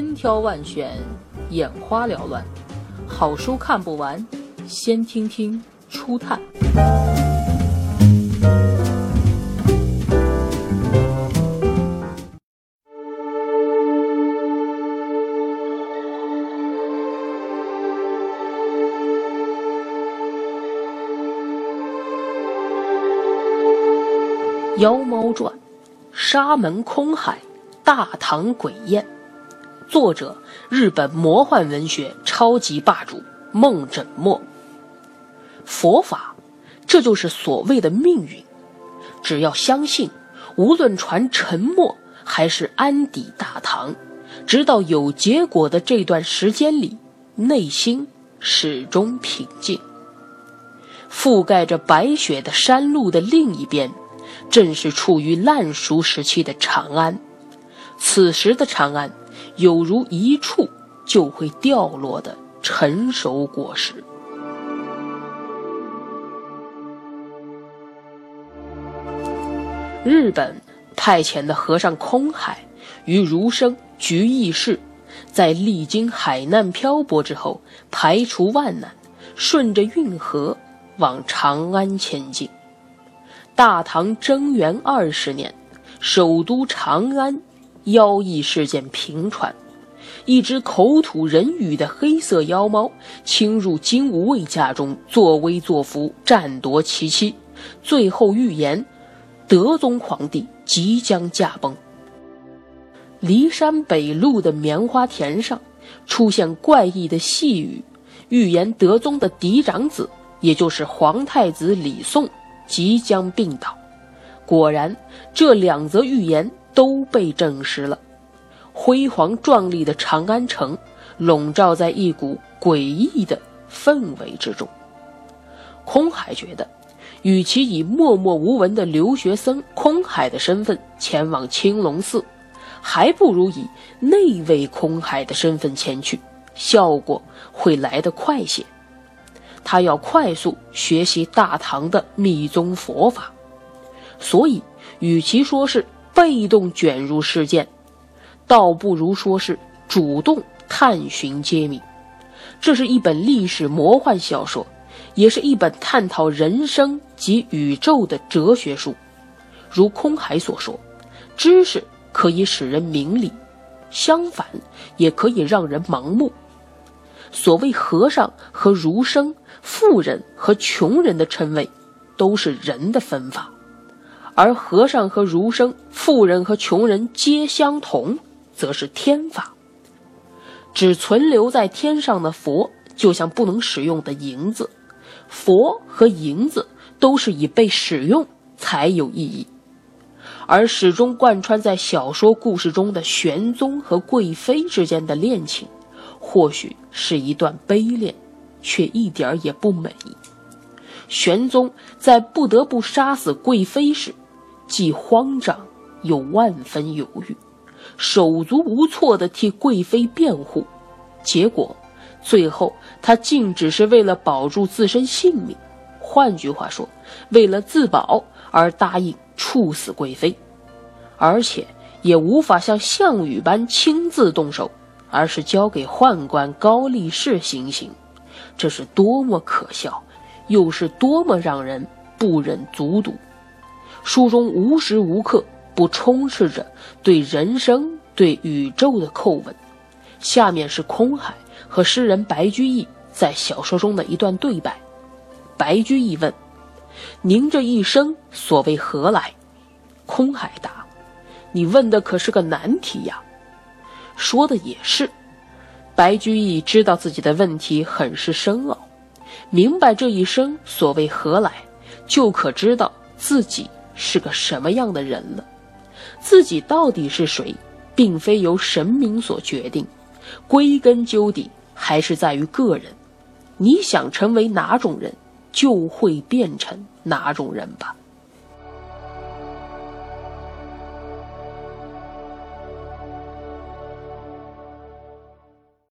千挑万选，眼花缭乱，好书看不完，先听听初探。《妖猫传》，沙门空海，大唐鬼宴。作者：日本魔幻文学超级霸主梦枕墨。佛法，这就是所谓的命运。只要相信，无论传沉默还是安抵大唐，直到有结果的这段时间里，内心始终平静。覆盖着白雪的山路的另一边。正是处于烂熟时期的长安，此时的长安，有如一触就会掉落的成熟果实。日本派遣的和尚空海与儒生菊义士，在历经海难漂泊之后，排除万难，顺着运河往长安前进。大唐贞元二十年，首都长安，妖异事件频传。一只口吐人语的黑色妖猫侵入金无畏家中，作威作福，占夺其妻，最后预言德宗皇帝即将驾崩。骊山北路的棉花田上出现怪异的细雨，预言德宗的嫡长子，也就是皇太子李诵。即将病倒，果然，这两则预言都被证实了。辉煌壮丽的长安城笼罩在一股诡异的氛围之中。空海觉得，与其以默默无闻的留学生空海的身份前往青龙寺，还不如以那位空海的身份前去，效果会来得快些。他要快速学习大唐的密宗佛法，所以与其说是被动卷入事件，倒不如说是主动探寻揭秘。这是一本历史魔幻小说，也是一本探讨人生及宇宙的哲学书。如空海所说，知识可以使人明理，相反也可以让人盲目。所谓和尚和儒生。富人和穷人的称谓，都是人的分法，而和尚和儒生、富人和穷人皆相同，则是天法。只存留在天上的佛，就像不能使用的银子，佛和银子都是以被使用才有意义。而始终贯穿在小说故事中的玄宗和贵妃之间的恋情，或许是一段悲恋。却一点也不美。玄宗在不得不杀死贵妃时，既慌张又万分犹豫，手足无措地替贵妃辩护。结果，最后他竟只是为了保住自身性命，换句话说，为了自保而答应处死贵妃，而且也无法像项羽般亲自动手，而是交给宦官高力士行刑。这是多么可笑，又是多么让人不忍卒读。书中无时无刻不充斥着对人生、对宇宙的叩问。下面是空海和诗人白居易在小说中的一段对白。白居易问：“您这一生所为何来？”空海答：“你问的可是个难题呀。”说的也是。白居易知道自己的问题很是深奥，明白这一生所谓何来，就可知道自己是个什么样的人了。自己到底是谁，并非由神明所决定，归根究底还是在于个人。你想成为哪种人，就会变成哪种人吧。